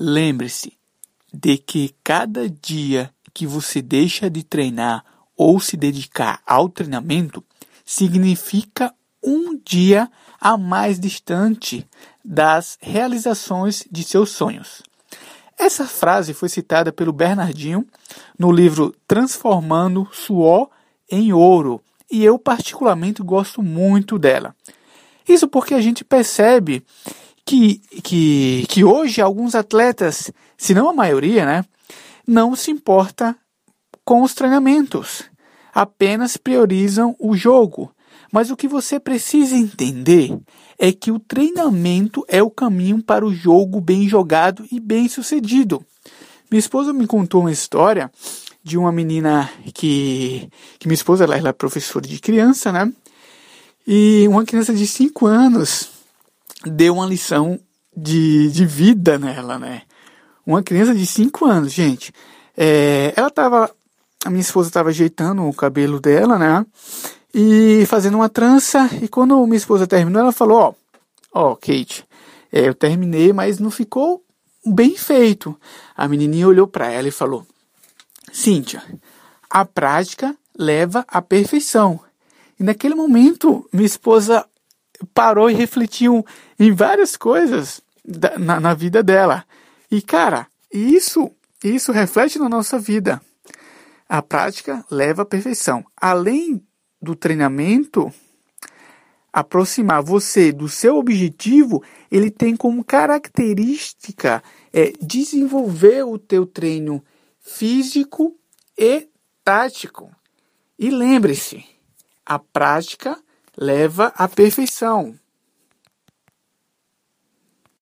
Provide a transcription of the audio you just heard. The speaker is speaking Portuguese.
Lembre-se de que cada dia que você deixa de treinar ou se dedicar ao treinamento significa um dia a mais distante das realizações de seus sonhos. Essa frase foi citada pelo Bernardinho no livro Transformando Suor em Ouro, e eu particularmente gosto muito dela. Isso porque a gente percebe que, que, que hoje alguns atletas, se não a maioria, né, não se importa com os treinamentos, apenas priorizam o jogo. Mas o que você precisa entender é que o treinamento é o caminho para o jogo bem jogado e bem sucedido. Minha esposa me contou uma história de uma menina que, que minha esposa ela, ela é professora de criança, né? E uma criança de 5 anos deu uma lição de, de vida nela, né? Uma criança de 5 anos, gente. É, ela tava. A minha esposa estava ajeitando o cabelo dela, né? E fazendo uma trança. E quando minha esposa terminou, ela falou: Ó, ó, Kate, é, eu terminei, mas não ficou bem feito. A menininha olhou para ela e falou: Cíntia, a prática leva à perfeição. E naquele momento, minha esposa parou e refletiu em várias coisas da, na, na vida dela. E cara, isso, isso reflete na nossa vida. A prática leva à perfeição. Além do treinamento aproximar você do seu objetivo, ele tem como característica é, desenvolver o teu treino físico e tático. E lembre-se, a prática leva à perfeição.